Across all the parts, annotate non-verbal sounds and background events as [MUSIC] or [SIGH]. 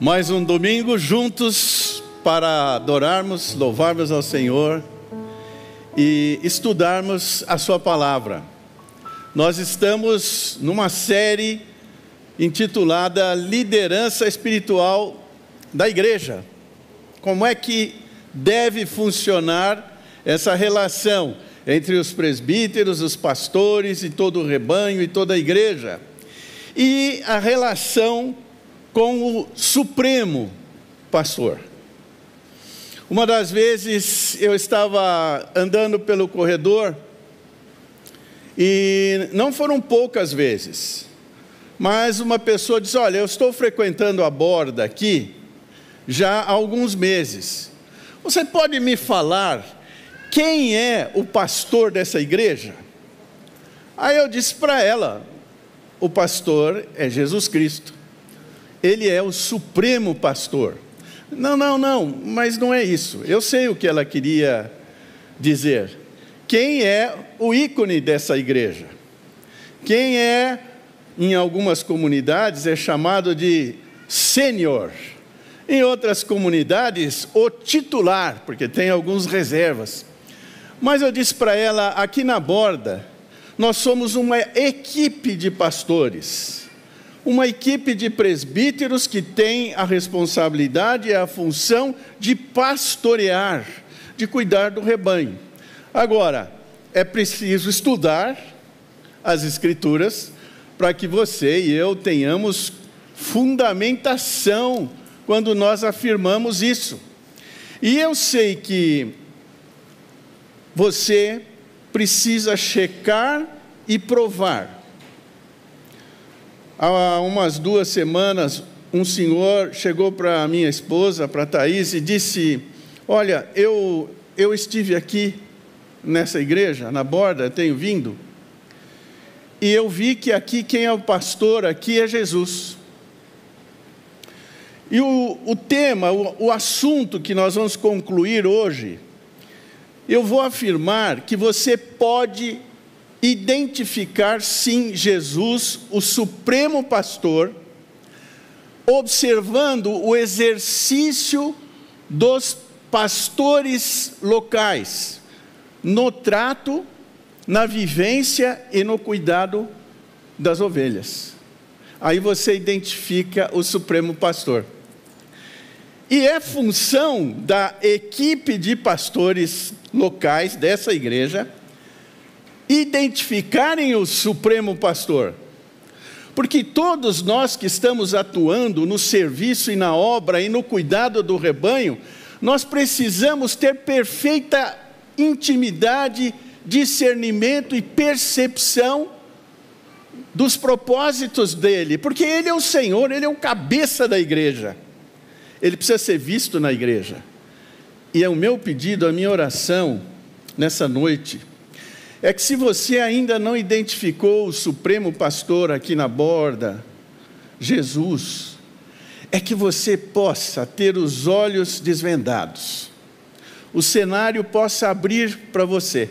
Mais um domingo juntos para adorarmos, louvarmos ao Senhor e estudarmos a Sua palavra. Nós estamos numa série intitulada Liderança Espiritual da Igreja. Como é que deve funcionar essa relação entre os presbíteros, os pastores e todo o rebanho e toda a igreja? E a relação com o Supremo Pastor. Uma das vezes eu estava andando pelo corredor, e não foram poucas vezes, mas uma pessoa disse: Olha, eu estou frequentando a borda aqui já há alguns meses. Você pode me falar quem é o pastor dessa igreja? Aí eu disse para ela: O pastor é Jesus Cristo ele é o supremo pastor. Não, não, não, mas não é isso. Eu sei o que ela queria dizer. Quem é o ícone dessa igreja? Quem é, em algumas comunidades, é chamado de sênior. Em outras comunidades, o titular, porque tem alguns reservas. Mas eu disse para ela, aqui na borda, nós somos uma equipe de pastores uma equipe de presbíteros que tem a responsabilidade e a função de pastorear, de cuidar do rebanho. Agora, é preciso estudar as Escrituras para que você e eu tenhamos fundamentação quando nós afirmamos isso. E eu sei que você precisa checar e provar Há umas duas semanas, um senhor chegou para a minha esposa, para a Thaís, e disse: Olha, eu, eu estive aqui nessa igreja, na borda, tenho vindo, e eu vi que aqui quem é o pastor aqui é Jesus. E o, o tema, o, o assunto que nós vamos concluir hoje, eu vou afirmar que você pode identificar sim Jesus, o supremo pastor, observando o exercício dos pastores locais, no trato, na vivência e no cuidado das ovelhas. Aí você identifica o supremo pastor. E é função da equipe de pastores locais dessa igreja identificarem o Supremo Pastor. Porque todos nós que estamos atuando no serviço e na obra e no cuidado do rebanho, nós precisamos ter perfeita intimidade, discernimento e percepção dos propósitos dele, porque ele é o Senhor, ele é o cabeça da igreja. Ele precisa ser visto na igreja. E é o meu pedido, a minha oração nessa noite, é que se você ainda não identificou o Supremo Pastor aqui na borda, Jesus, é que você possa ter os olhos desvendados, o cenário possa abrir para você,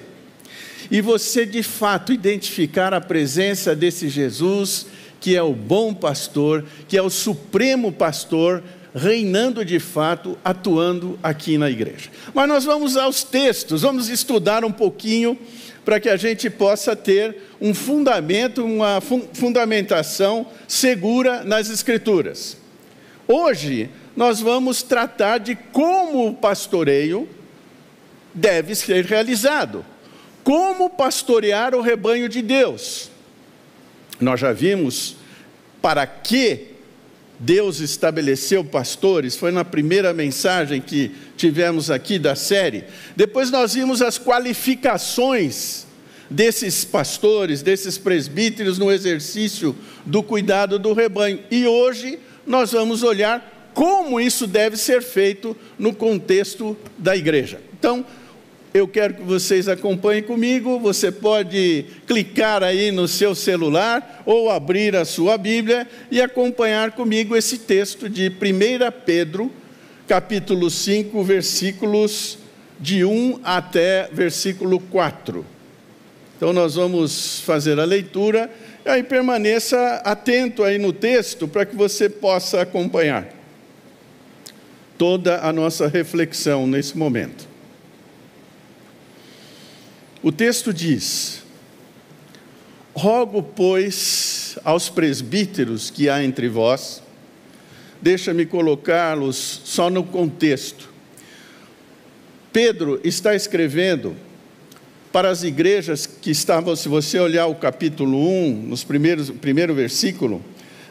e você de fato identificar a presença desse Jesus, que é o bom pastor, que é o supremo pastor, reinando de fato, atuando aqui na igreja. Mas nós vamos aos textos, vamos estudar um pouquinho para que a gente possa ter um fundamento, uma fundamentação segura nas Escrituras. Hoje, nós vamos tratar de como o pastoreio deve ser realizado. Como pastorear o rebanho de Deus. Nós já vimos para que Deus estabeleceu pastores, foi na primeira mensagem que tivemos aqui da série. Depois nós vimos as qualificações desses pastores, desses presbíteros no exercício do cuidado do rebanho. E hoje nós vamos olhar como isso deve ser feito no contexto da igreja. Então, eu quero que vocês acompanhem comigo. Você pode clicar aí no seu celular ou abrir a sua Bíblia e acompanhar comigo esse texto de 1 Pedro capítulo 5, versículos de 1 até versículo 4. Então nós vamos fazer a leitura, e aí permaneça atento aí no texto para que você possa acompanhar. toda a nossa reflexão nesse momento. O texto diz: Rogo, pois, aos presbíteros que há entre vós, deixa-me colocá-los só no contexto. Pedro está escrevendo para as igrejas que estavam, se você olhar o capítulo 1, nos primeiros, primeiro versículo,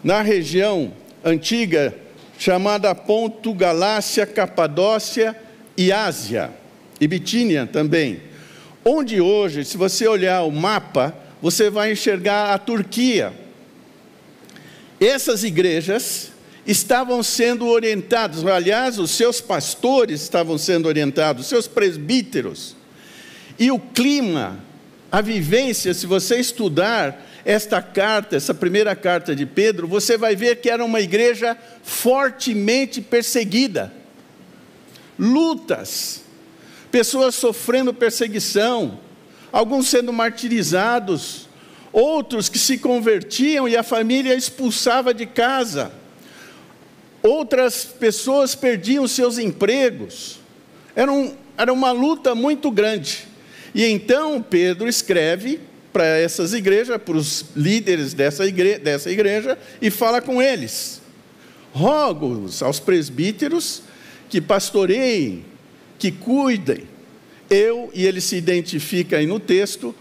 na região antiga chamada Ponto, Galácia, Capadócia e Ásia, e Bitínia também. Onde hoje, se você olhar o mapa, você vai enxergar a Turquia. Essas igrejas estavam sendo orientadas, aliás, os seus pastores estavam sendo orientados, os seus presbíteros. E o clima, a vivência, se você estudar esta carta, essa primeira carta de Pedro, você vai ver que era uma igreja fortemente perseguida. Lutas, pessoas sofrendo perseguição, alguns sendo martirizados, outros que se convertiam e a família expulsava de casa, outras pessoas perdiam seus empregos. Era, um, era uma luta muito grande. E então Pedro escreve para essas igrejas, para os líderes dessa igreja, dessa igreja e fala com eles. rogo aos presbíteros que pastoreiem, que cuidem. Eu, e ele se identifica aí no texto,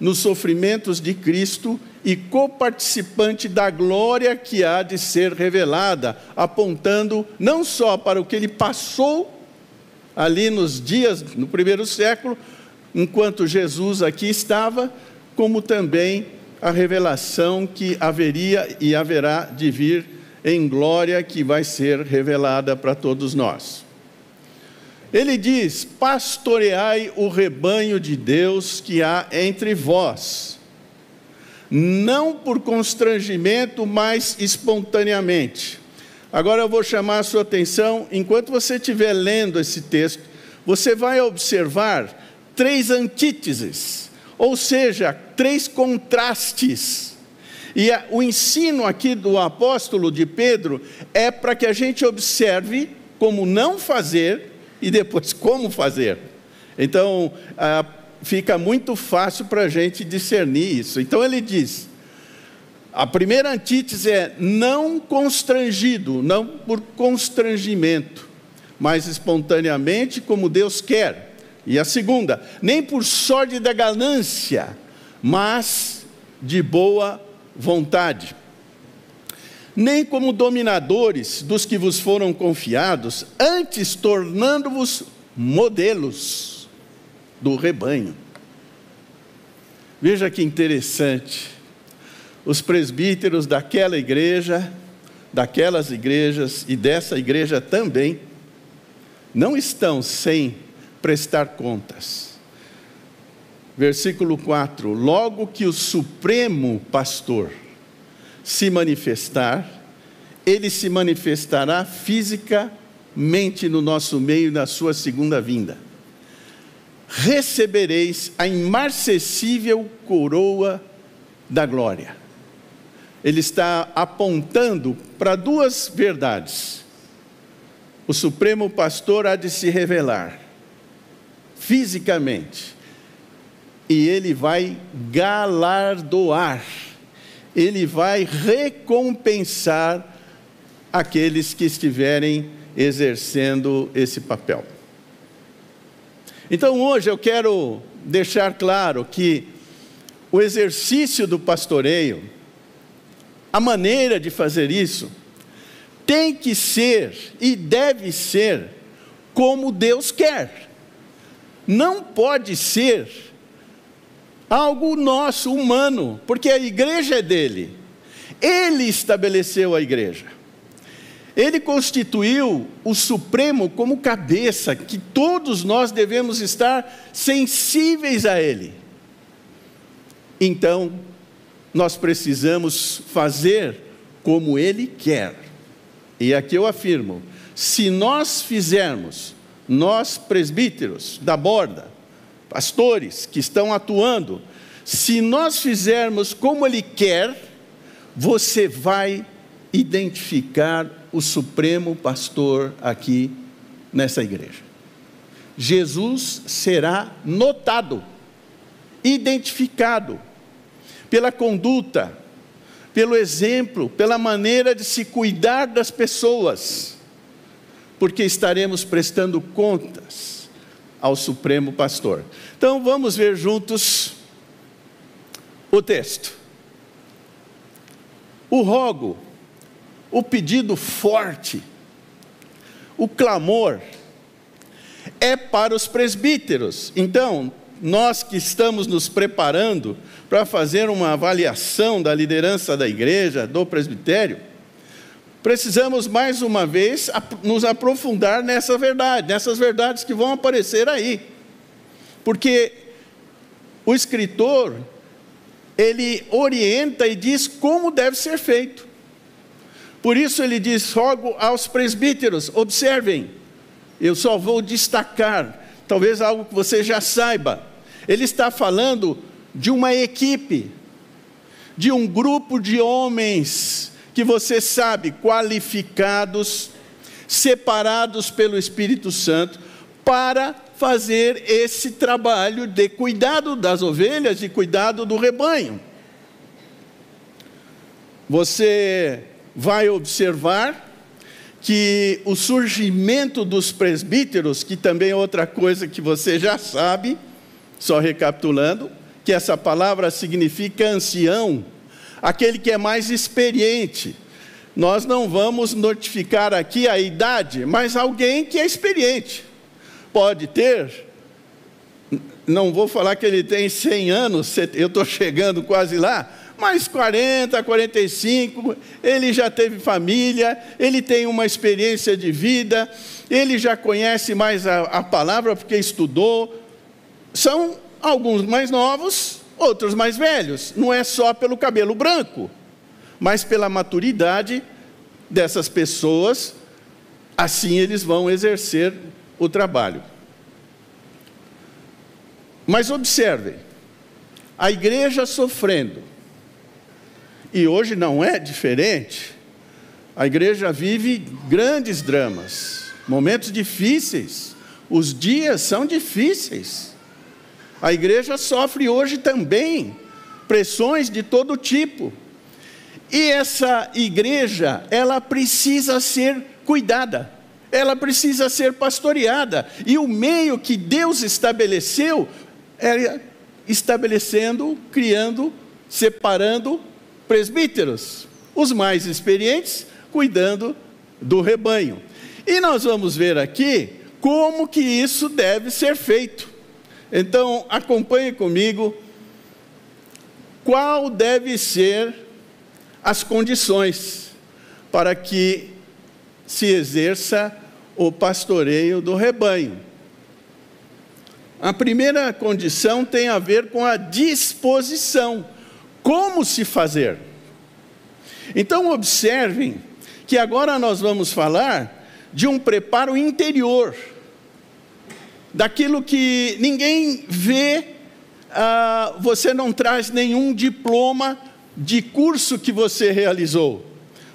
nos sofrimentos de Cristo e coparticipante da glória que há de ser revelada, apontando não só para o que ele passou ali nos dias, no primeiro século, enquanto Jesus aqui estava, como também a revelação que haveria e haverá de vir em glória que vai ser revelada para todos nós. Ele diz: Pastoreai o rebanho de Deus que há entre vós, não por constrangimento, mas espontaneamente. Agora eu vou chamar a sua atenção, enquanto você estiver lendo esse texto, você vai observar três antíteses ou seja, três contrastes. E a, o ensino aqui do apóstolo de Pedro é para que a gente observe como não fazer e depois como fazer. Então, ah, fica muito fácil para a gente discernir isso. Então, ele diz: a primeira antítese é não constrangido, não por constrangimento, mas espontaneamente, como Deus quer. E a segunda, nem por sorte da ganância, mas de boa vontade. Nem como dominadores dos que vos foram confiados, antes tornando-vos modelos do rebanho. Veja que interessante. Os presbíteros daquela igreja, daquelas igrejas e dessa igreja também, não estão sem prestar contas. Versículo 4: Logo que o Supremo Pastor se manifestar, ele se manifestará fisicamente no nosso meio na sua segunda vinda. Recebereis a imarcessível coroa da glória. Ele está apontando para duas verdades. O Supremo Pastor há de se revelar fisicamente. E ele vai galardoar, ele vai recompensar aqueles que estiverem exercendo esse papel. Então hoje eu quero deixar claro que o exercício do pastoreio, a maneira de fazer isso, tem que ser e deve ser como Deus quer não pode ser algo nosso, humano, porque a igreja é dele. Ele estabeleceu a igreja. Ele constituiu o Supremo como cabeça, que todos nós devemos estar sensíveis a Ele. Então, nós precisamos fazer como Ele quer. E aqui eu afirmo: se nós fizermos nós presbíteros da borda, pastores que estão atuando, se nós fizermos como Ele quer, você vai identificar o supremo pastor aqui nessa igreja. Jesus será notado, identificado pela conduta, pelo exemplo, pela maneira de se cuidar das pessoas, porque estaremos prestando contas ao Supremo Pastor. Então vamos ver juntos o texto. O rogo, o pedido forte, o clamor, é para os presbíteros. Então, nós que estamos nos preparando para fazer uma avaliação da liderança da igreja, do presbitério, precisamos mais uma vez nos aprofundar nessa verdade, nessas verdades que vão aparecer aí. Porque o escritor, ele orienta e diz como deve ser feito. Por isso ele diz: rogo aos presbíteros, observem, eu só vou destacar, talvez algo que você já saiba. Ele está falando de uma equipe, de um grupo de homens que você sabe, qualificados, separados pelo Espírito Santo, para fazer esse trabalho de cuidado das ovelhas e cuidado do rebanho. Você vai observar que o surgimento dos presbíteros, que também é outra coisa que você já sabe, só recapitulando, que essa palavra significa ancião, aquele que é mais experiente. Nós não vamos notificar aqui a idade, mas alguém que é experiente. Pode ter, não vou falar que ele tem 100 anos, eu estou chegando quase lá, mas 40, 45, ele já teve família, ele tem uma experiência de vida, ele já conhece mais a, a palavra porque estudou, são alguns mais novos, outros mais velhos. Não é só pelo cabelo branco, mas pela maturidade dessas pessoas, assim eles vão exercer o trabalho. Mas observem, a igreja sofrendo, e hoje não é diferente, a igreja vive grandes dramas, momentos difíceis, os dias são difíceis. A igreja sofre hoje também pressões de todo tipo. E essa igreja, ela precisa ser cuidada, ela precisa ser pastoreada. E o meio que Deus estabeleceu é estabelecendo, criando, separando presbíteros, os mais experientes, cuidando do rebanho. E nós vamos ver aqui como que isso deve ser feito. Então, acompanhe comigo qual deve ser as condições para que se exerça o pastoreio do rebanho. A primeira condição tem a ver com a disposição, como se fazer. Então, observem que agora nós vamos falar de um preparo interior daquilo que ninguém vê, ah, você não traz nenhum diploma de curso que você realizou.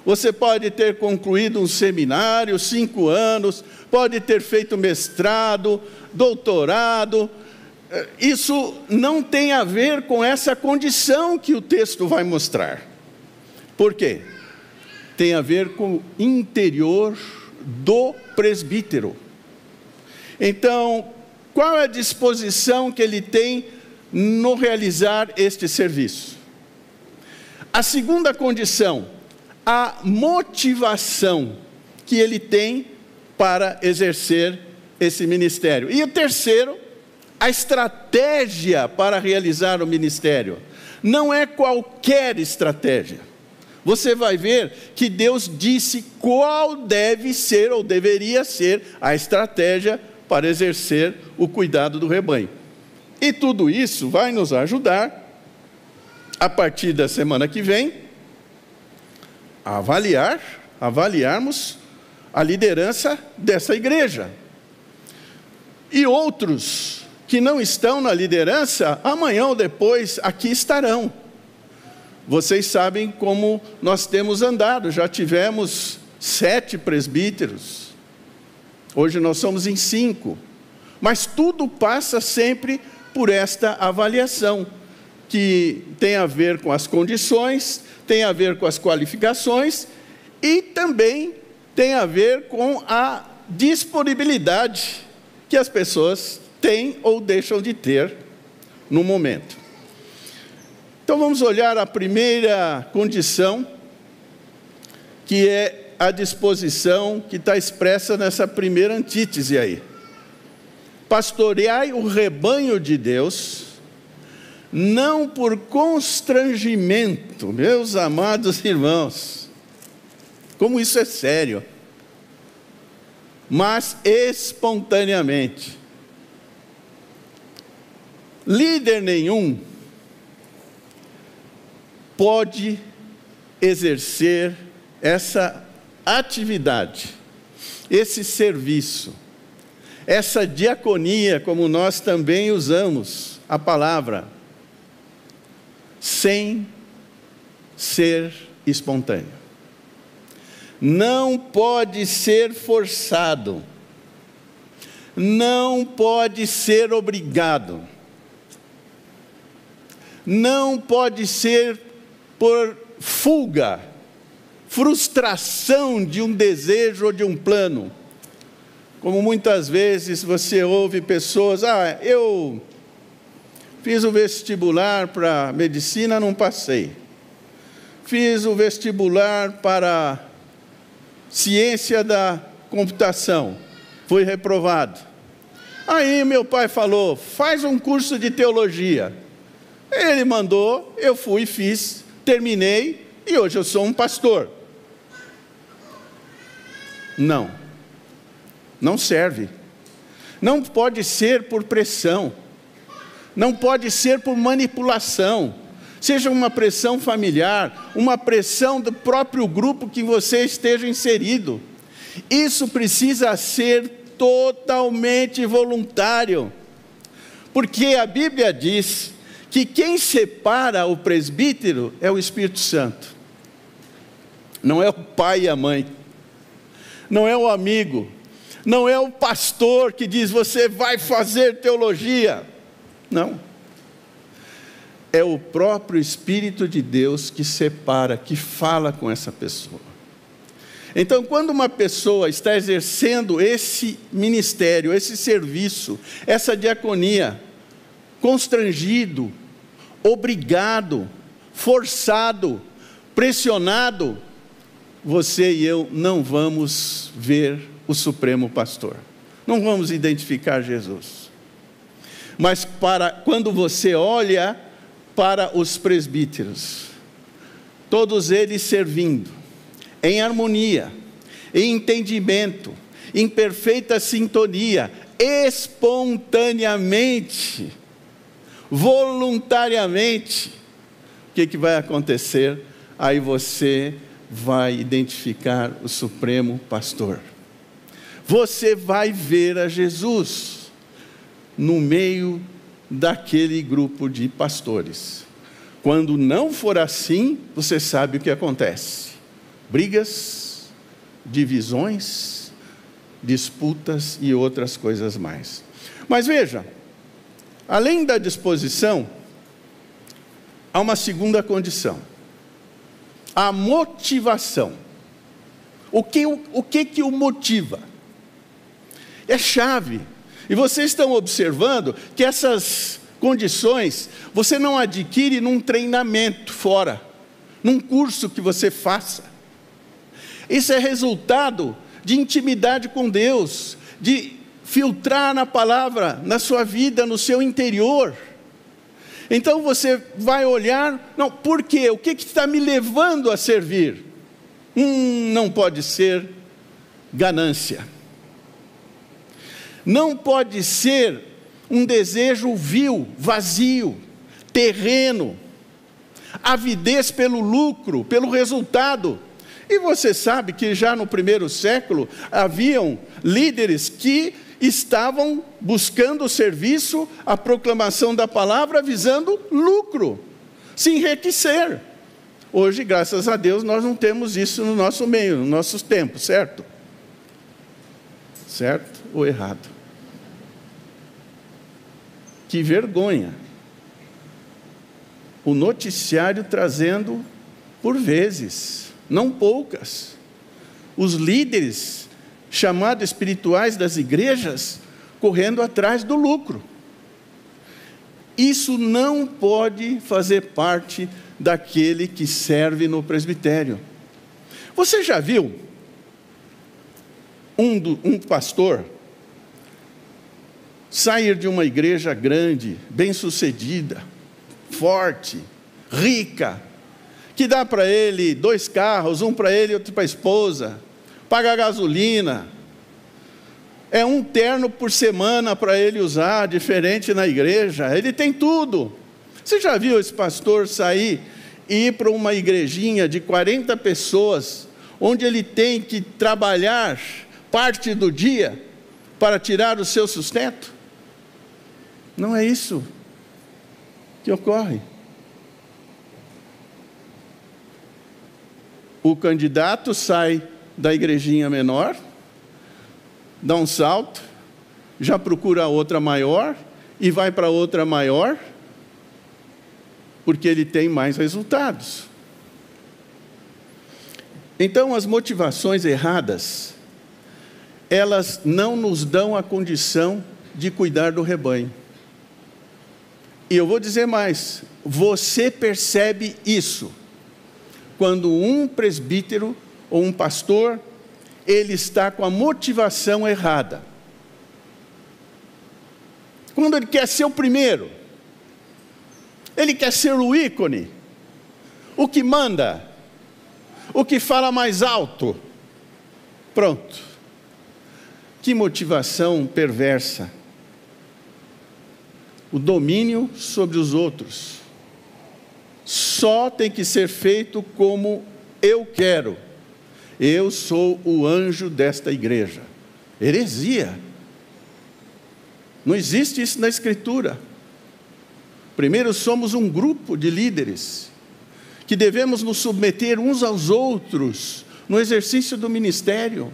Você pode ter concluído um seminário, cinco anos, pode ter feito mestrado, doutorado. Eh, isso não tem a ver com essa condição que o texto vai mostrar. Por quê? Tem a ver com o interior do presbítero. Então, qual é a disposição que ele tem no realizar este serviço? A segunda condição, a motivação que ele tem para exercer esse ministério. E o terceiro, a estratégia para realizar o ministério. Não é qualquer estratégia. Você vai ver que Deus disse qual deve ser ou deveria ser a estratégia para exercer o cuidado do rebanho. E tudo isso vai nos ajudar, a partir da semana que vem, a avaliar, avaliarmos a liderança dessa igreja. E outros que não estão na liderança, amanhã ou depois aqui estarão. Vocês sabem como nós temos andado, já tivemos sete presbíteros, hoje nós somos em cinco, mas tudo passa sempre por esta avaliação, que tem a ver com as condições, tem a ver com as qualificações e também tem a ver com a disponibilidade que as pessoas têm ou deixam de ter no momento. Então vamos olhar a primeira condição, que é a disposição que está expressa nessa primeira antítese aí. Pastoreai o rebanho de Deus, não por constrangimento, meus amados irmãos, como isso é sério, mas espontaneamente. Líder nenhum pode exercer essa atividade, esse serviço, essa diaconia, como nós também usamos a palavra, sem ser espontâneo. Não pode ser forçado, não pode ser obrigado, não pode ser por fuga, frustração de um desejo ou de um plano. Como muitas vezes você ouve pessoas, ah, eu fiz o vestibular para medicina, não passei. Fiz o vestibular para ciência da computação, fui reprovado. Aí meu pai falou: faz um curso de teologia. Ele mandou, eu fui, fiz, terminei e hoje eu sou um pastor. Não, não serve. Não pode ser por pressão, não pode ser por manipulação, seja uma pressão familiar, uma pressão do próprio grupo que você esteja inserido. Isso precisa ser totalmente voluntário, porque a Bíblia diz que quem separa o presbítero é o Espírito Santo, não é o pai e a mãe, não é o amigo, não é o pastor que diz você vai fazer teologia, não. É o próprio Espírito de Deus que separa, que fala com essa pessoa. Então, quando uma pessoa está exercendo esse ministério, esse serviço, essa diaconia, constrangido, obrigado, forçado, pressionado, você e eu não vamos ver o Supremo Pastor, não vamos identificar Jesus. Mas para quando você olha para os presbíteros, todos eles servindo, em harmonia, em entendimento, em perfeita sintonia, espontaneamente, voluntariamente, o que, que vai acontecer? Aí você vai identificar o Supremo Pastor. Você vai ver a Jesus no meio daquele grupo de pastores. Quando não for assim, você sabe o que acontece: brigas, divisões, disputas e outras coisas mais. Mas veja, Além da disposição, há uma segunda condição: a motivação. O que o, que, que o motiva? É chave. E vocês estão observando que essas condições você não adquire num treinamento fora, num curso que você faça. Isso é resultado de intimidade com Deus, de filtrar na palavra, na sua vida, no seu interior. Então você vai olhar, não, por quê? O que está me levando a servir? Hum, não pode ser ganância. Não pode ser um desejo vil, vazio, terreno, avidez pelo lucro, pelo resultado. E você sabe que já no primeiro século haviam líderes que estavam buscando o serviço, a proclamação da palavra, visando lucro, se enriquecer. Hoje, graças a Deus, nós não temos isso no nosso meio, no nossos tempos, certo? Certo ou errado? Que vergonha. O noticiário trazendo, por vezes, não poucas, os líderes chamados espirituais das igrejas correndo atrás do lucro. Isso não pode fazer parte daquele que serve no presbitério. Você já viu um, do, um pastor sair de uma igreja grande, bem-sucedida, forte, rica, que dá para ele dois carros, um para ele e outro para a esposa, paga gasolina, é um terno por semana para ele usar, diferente na igreja. Ele tem tudo. Você já viu esse pastor sair e ir para uma igrejinha de 40 pessoas, onde ele tem que trabalhar parte do dia para tirar o seu sustento? Não é isso que ocorre. O candidato sai da igrejinha menor, dá um salto, já procura outra maior e vai para outra maior, porque ele tem mais resultados. Então, as motivações erradas, elas não nos dão a condição de cuidar do rebanho. E eu vou dizer mais: você percebe isso quando um presbítero ou um pastor ele está com a motivação errada. Quando ele quer ser o primeiro, ele quer ser o ícone, o que manda, o que fala mais alto. Pronto. Que motivação perversa. O domínio sobre os outros. Só tem que ser feito como eu quero eu sou o anjo desta igreja. Heresia. Não existe isso na Escritura. Primeiro, somos um grupo de líderes que devemos nos submeter uns aos outros no exercício do ministério.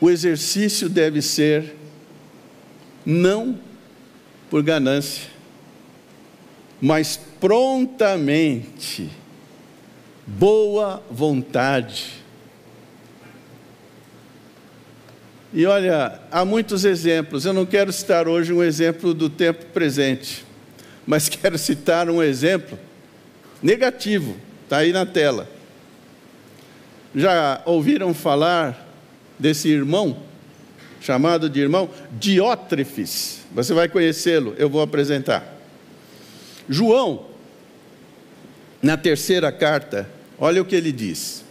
O exercício deve ser não por ganância, mas prontamente, boa vontade. E olha, há muitos exemplos. Eu não quero citar hoje um exemplo do tempo presente, mas [LAUGHS] quero citar um exemplo negativo, está aí na tela. Já ouviram falar desse irmão, chamado de irmão Diótrefes? Você vai conhecê-lo, eu vou apresentar. João, na terceira carta, olha o que ele diz.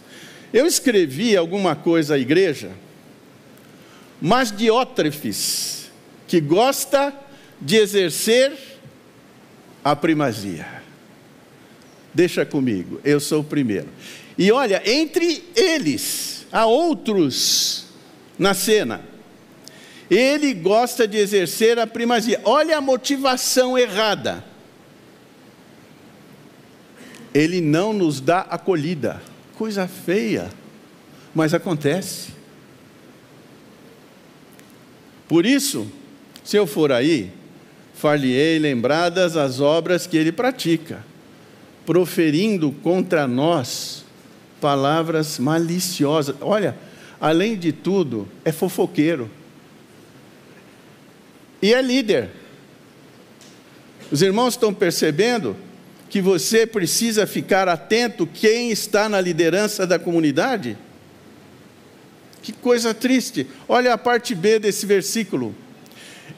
Eu escrevi alguma coisa à igreja, mas Diótrefes, que gosta de exercer a primazia. Deixa comigo, eu sou o primeiro. E olha, entre eles, há outros na cena. Ele gosta de exercer a primazia. Olha a motivação errada ele não nos dá acolhida. Coisa feia, mas acontece. Por isso, se eu for aí, far-lhe-ei lembradas as obras que ele pratica, proferindo contra nós palavras maliciosas. Olha, além de tudo, é fofoqueiro. E é líder. Os irmãos estão percebendo que você precisa ficar atento quem está na liderança da comunidade? Que coisa triste. Olha a parte B desse versículo.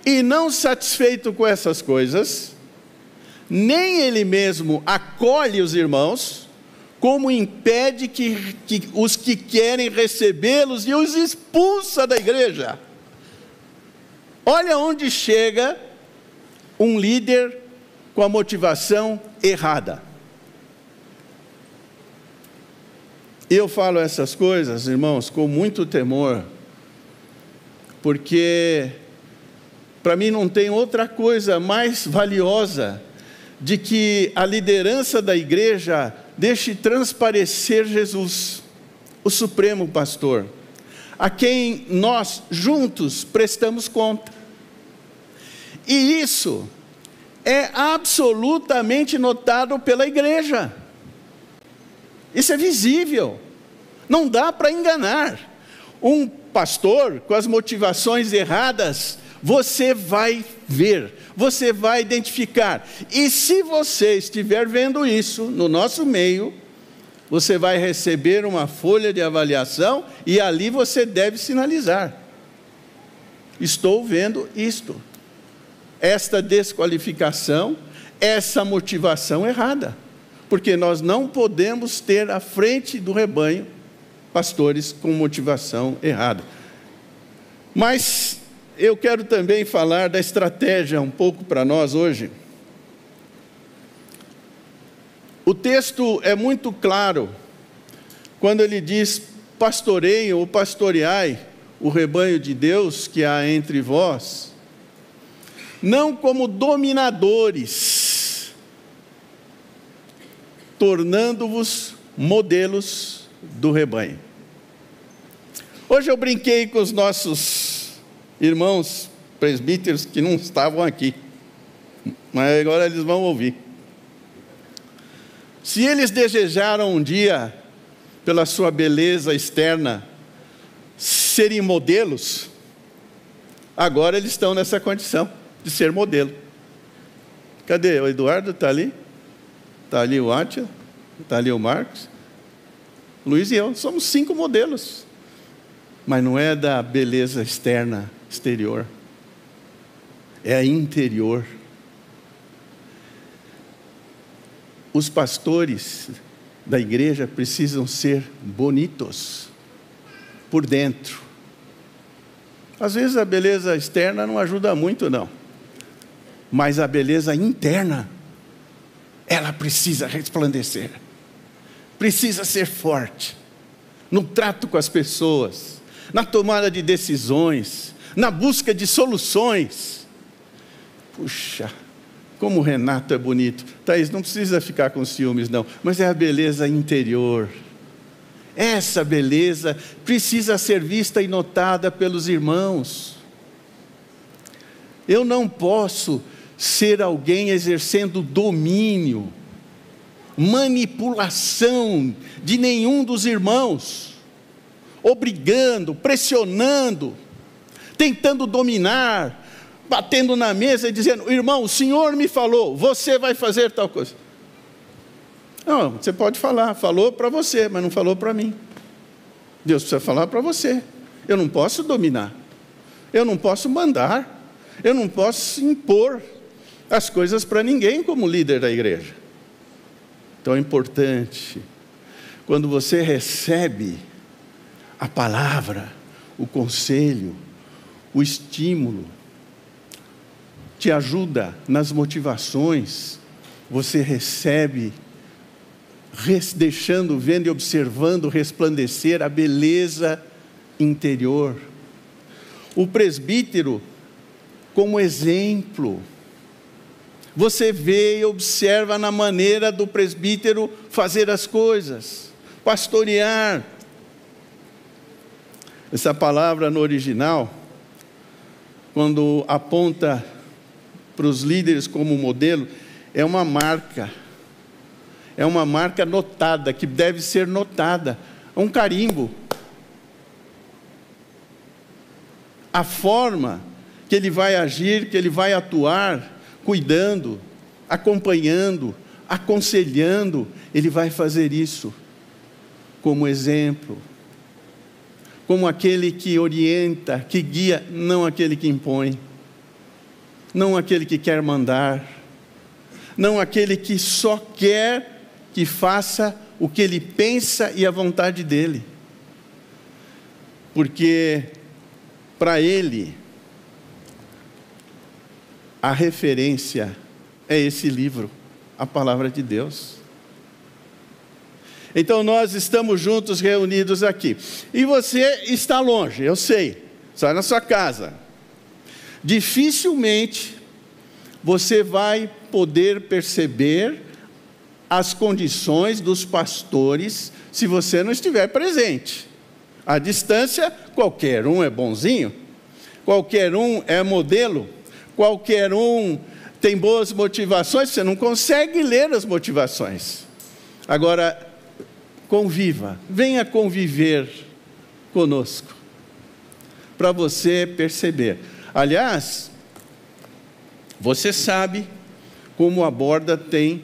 E não satisfeito com essas coisas, nem ele mesmo acolhe os irmãos, como impede que, que os que querem recebê-los e os expulsa da igreja. Olha onde chega um líder com a motivação errada. Eu falo essas coisas, irmãos, com muito temor, porque para mim não tem outra coisa mais valiosa de que a liderança da igreja deixe transparecer Jesus, o Supremo Pastor, a quem nós juntos prestamos conta. E isso é absolutamente notado pela igreja. Isso é visível. Não dá para enganar. Um pastor com as motivações erradas, você vai ver, você vai identificar. E se você estiver vendo isso no nosso meio, você vai receber uma folha de avaliação e ali você deve sinalizar: estou vendo isto, esta desqualificação, essa motivação errada, porque nós não podemos ter à frente do rebanho pastores com motivação errada. Mas eu quero também falar da estratégia um pouco para nós hoje. O texto é muito claro quando ele diz: pastoreiem ou pastoreai o rebanho de Deus que há entre vós, não como dominadores, tornando-vos modelos do rebanho. Hoje eu brinquei com os nossos irmãos presbíteros que não estavam aqui, mas agora eles vão ouvir. Se eles desejaram um dia, pela sua beleza externa, serem modelos, agora eles estão nessa condição de ser modelo. Cadê? O Eduardo está ali? Está ali o Átila? Está ali o Marcos? Luiz e eu, somos cinco modelos. Mas não é da beleza externa, exterior. É a interior. Os pastores da igreja precisam ser bonitos por dentro. Às vezes a beleza externa não ajuda muito, não. Mas a beleza interna, ela precisa resplandecer precisa ser forte no trato com as pessoas, na tomada de decisões, na busca de soluções. Puxa, como o Renato é bonito. Thaís, não precisa ficar com ciúmes, não, mas é a beleza interior. Essa beleza precisa ser vista e notada pelos irmãos. Eu não posso ser alguém exercendo domínio manipulação de nenhum dos irmãos, obrigando, pressionando, tentando dominar, batendo na mesa e dizendo: irmão, o senhor me falou, você vai fazer tal coisa. Não, você pode falar, falou para você, mas não falou para mim. Deus precisa falar para você. Eu não posso dominar, eu não posso mandar, eu não posso impor as coisas para ninguém como líder da igreja tão importante. Quando você recebe a palavra, o conselho, o estímulo, te ajuda nas motivações, você recebe, deixando, vendo e observando resplandecer a beleza interior. O presbítero, como exemplo, você vê e observa na maneira do presbítero fazer as coisas, pastorear. Essa palavra no original, quando aponta para os líderes como modelo, é uma marca, é uma marca notada, que deve ser notada, é um carimbo. A forma que ele vai agir, que ele vai atuar, cuidando, acompanhando, aconselhando, ele vai fazer isso como exemplo, como aquele que orienta, que guia, não aquele que impõe, não aquele que quer mandar, não aquele que só quer que faça o que ele pensa e a vontade dele. Porque para ele, a referência é esse livro, a palavra de Deus. Então nós estamos juntos reunidos aqui. E você está longe, eu sei, está na sua casa. Dificilmente você vai poder perceber as condições dos pastores se você não estiver presente. À distância, qualquer um é bonzinho, qualquer um é modelo, qualquer um tem boas motivações, você não consegue ler as motivações. Agora, conviva, venha conviver conosco, para você perceber. Aliás, você sabe como a borda tem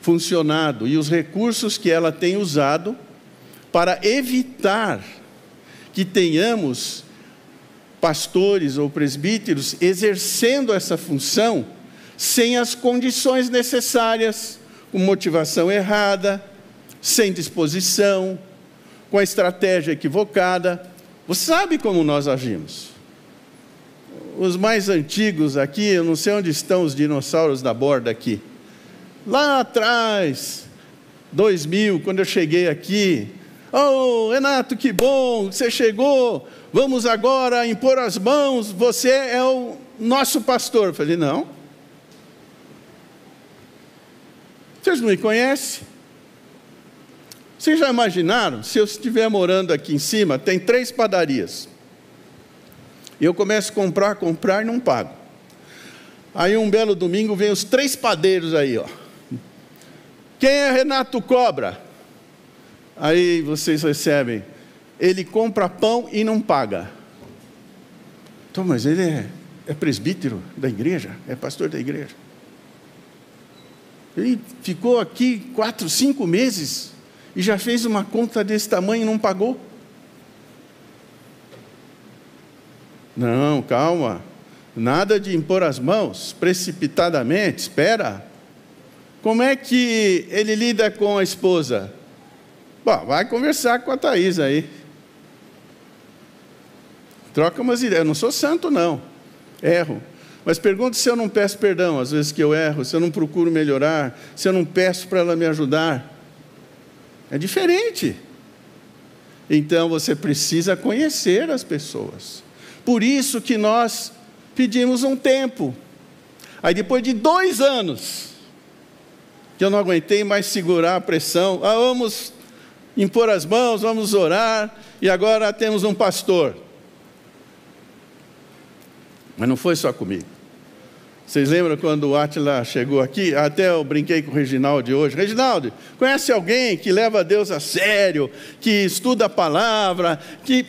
funcionado e os recursos que ela tem usado para evitar que tenhamos pastores ou presbíteros exercendo essa função sem as condições necessárias, com motivação errada, sem disposição, com a estratégia equivocada. Você sabe como nós agimos. Os mais antigos aqui, eu não sei onde estão os dinossauros da borda aqui. Lá atrás, 2000, quando eu cheguei aqui, oh, Renato, que bom, você chegou, vamos agora impor as mãos, você é o nosso pastor. Eu falei, não. Vocês não me conhecem? Vocês já imaginaram? Se eu estiver morando aqui em cima, tem três padarias. E eu começo a comprar, comprar e não pago. Aí um belo domingo vem os três padeiros aí, ó. Quem é Renato Cobra? Aí vocês recebem. Ele compra pão e não paga. Então, mas ele é, é presbítero da igreja, é pastor da igreja. Ele ficou aqui quatro, cinco meses e já fez uma conta desse tamanho e não pagou. Não, calma. Nada de impor as mãos precipitadamente, espera. Como é que ele lida com a esposa? Bom, vai conversar com a Thaís aí. Troca umas ideias. Eu não sou santo, não. Erro. Mas pergunto se eu não peço perdão às vezes que eu erro, se eu não procuro melhorar, se eu não peço para ela me ajudar. É diferente. Então você precisa conhecer as pessoas. Por isso que nós pedimos um tempo. Aí depois de dois anos, que eu não aguentei mais segurar a pressão, ah, vamos impor as mãos, vamos orar, e agora temos um pastor. Mas não foi só comigo. Vocês lembram quando o Atila chegou aqui? Até eu brinquei com o Reginaldo hoje. Reginaldo, conhece alguém que leva Deus a sério, que estuda a palavra, que.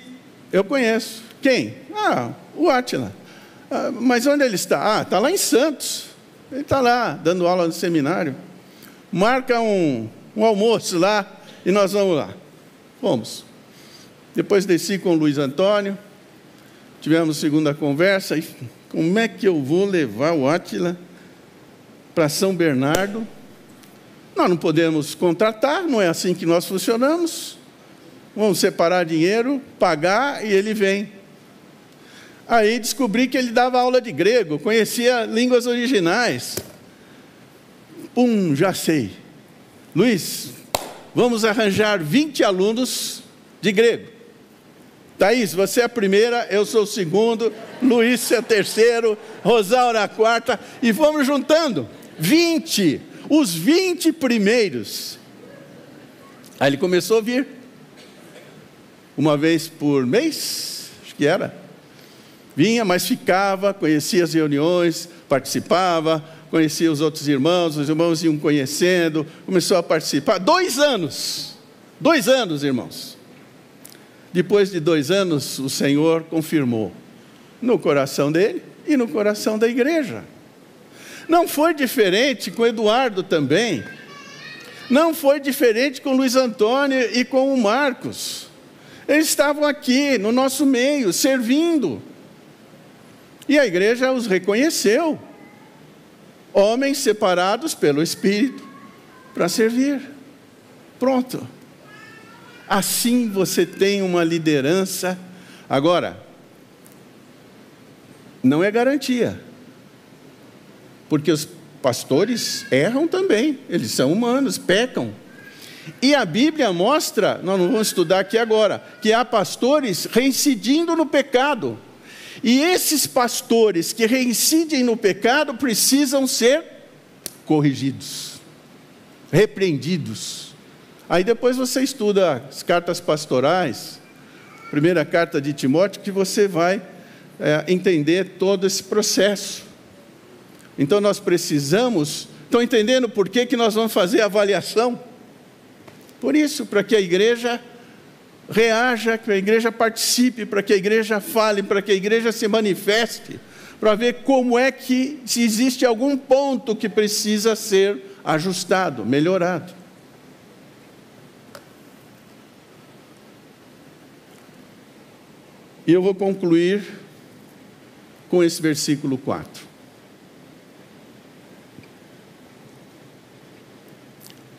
Eu conheço. Quem? Ah, o Atila. Ah, mas onde ele está? Ah, está lá em Santos. Ele está lá, dando aula no seminário. Marca um, um almoço lá e nós vamos lá. Fomos. Depois desci com o Luiz Antônio, tivemos segunda conversa e como é que eu vou levar o Átila para São Bernardo? Nós não podemos contratar, não é assim que nós funcionamos. Vamos separar dinheiro, pagar e ele vem. Aí descobri que ele dava aula de grego, conhecia línguas originais. Pum, já sei. Luiz, vamos arranjar 20 alunos de grego. Thaís, você é a primeira, eu sou o segundo, Luiz é o terceiro, Rosaura a quarta, e vamos juntando. 20, os 20 primeiros. Aí ele começou a vir. Uma vez por mês, acho que era. Vinha, mas ficava, conhecia as reuniões, participava, conhecia os outros irmãos, os irmãos iam conhecendo, começou a participar. Dois anos, dois anos, irmãos. Depois de dois anos, o Senhor confirmou no coração dele e no coração da igreja. Não foi diferente com Eduardo também. Não foi diferente com Luiz Antônio e com o Marcos. Eles estavam aqui no nosso meio, servindo. E a igreja os reconheceu. Homens separados pelo Espírito para servir. Pronto. Assim você tem uma liderança. Agora, não é garantia, porque os pastores erram também, eles são humanos, pecam. E a Bíblia mostra, nós não vamos estudar aqui agora, que há pastores reincidindo no pecado. E esses pastores que reincidem no pecado precisam ser corrigidos, repreendidos. Aí depois você estuda as cartas pastorais, primeira carta de Timóteo, que você vai é, entender todo esse processo. Então nós precisamos, estão entendendo por que, que nós vamos fazer avaliação? Por isso, para que a igreja reaja, que a igreja participe, para que a igreja fale, para que a igreja se manifeste, para ver como é que, se existe algum ponto que precisa ser ajustado, melhorado. E eu vou concluir com esse versículo 4.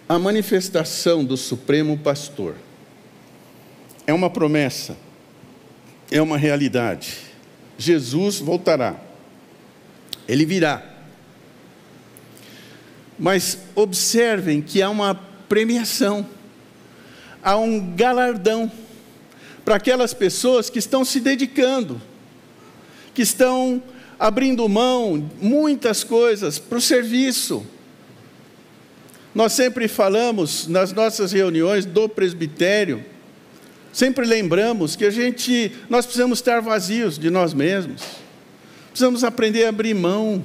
A manifestação do Supremo Pastor é uma promessa, é uma realidade. Jesus voltará, ele virá. Mas observem que há uma premiação, há um galardão para aquelas pessoas que estão se dedicando, que estão abrindo mão muitas coisas para o serviço. Nós sempre falamos nas nossas reuniões do presbitério, sempre lembramos que a gente, nós precisamos estar vazios de nós mesmos. Precisamos aprender a abrir mão.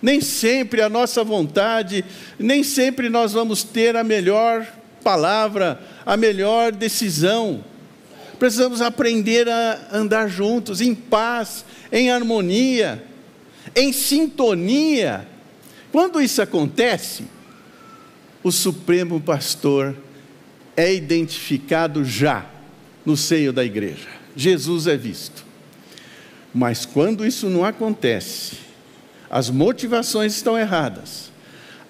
Nem sempre a nossa vontade, nem sempre nós vamos ter a melhor palavra, a melhor decisão. Precisamos aprender a andar juntos, em paz, em harmonia, em sintonia. Quando isso acontece, o Supremo Pastor é identificado já no seio da igreja. Jesus é visto. Mas quando isso não acontece, as motivações estão erradas.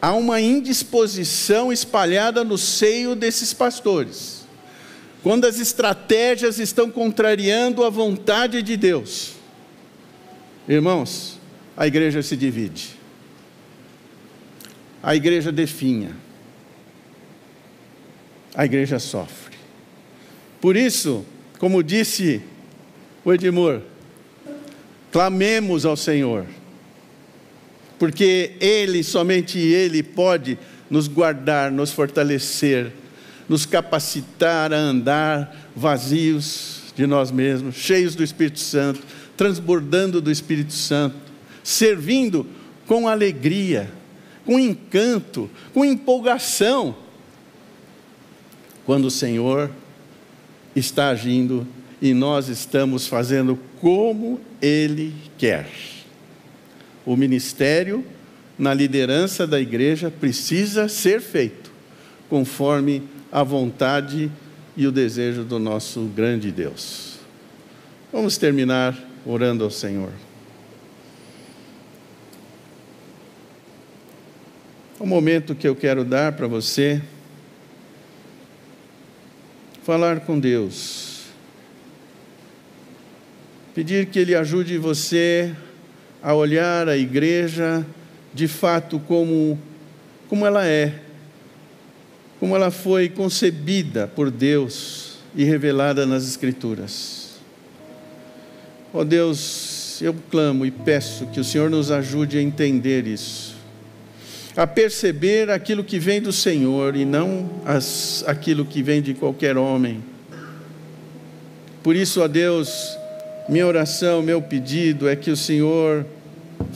Há uma indisposição espalhada no seio desses pastores. Quando as estratégias estão contrariando a vontade de Deus. Irmãos, a igreja se divide. A igreja definha a igreja sofre. Por isso, como disse o Edmur, clamemos ao Senhor, porque Ele, somente Ele, pode nos guardar, nos fortalecer, nos capacitar a andar vazios de nós mesmos, cheios do Espírito Santo, transbordando do Espírito Santo, servindo com alegria, com encanto, com empolgação quando o Senhor está agindo e nós estamos fazendo como Ele quer. O ministério na liderança da igreja precisa ser feito conforme a vontade e o desejo do nosso grande Deus. Vamos terminar orando ao Senhor. O momento que eu quero dar para você falar com Deus. Pedir que Ele ajude você a olhar a igreja de fato como, como ela é, como ela foi concebida por Deus e revelada nas Escrituras. Ó oh Deus, eu clamo e peço que o Senhor nos ajude a entender isso a perceber aquilo que vem do Senhor e não as, aquilo que vem de qualquer homem. Por isso, a Deus, minha oração, meu pedido é que o Senhor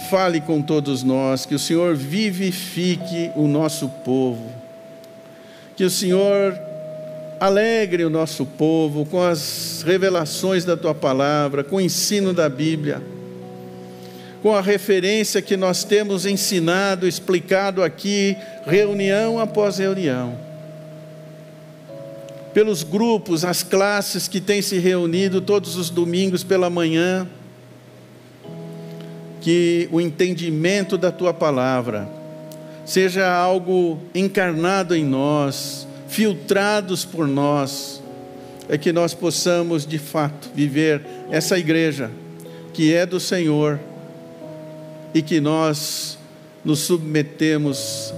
fale com todos nós, que o Senhor vivifique o nosso povo, que o Senhor alegre o nosso povo com as revelações da tua palavra, com o ensino da Bíblia com a referência que nós temos ensinado, explicado aqui, reunião após reunião. Pelos grupos, as classes que têm se reunido todos os domingos pela manhã, que o entendimento da tua palavra seja algo encarnado em nós, filtrados por nós, é que nós possamos de fato viver essa igreja que é do Senhor e que nós nos submetemos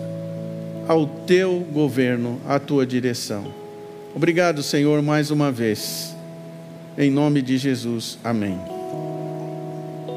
ao teu governo, à tua direção. Obrigado, Senhor, mais uma vez. Em nome de Jesus. Amém.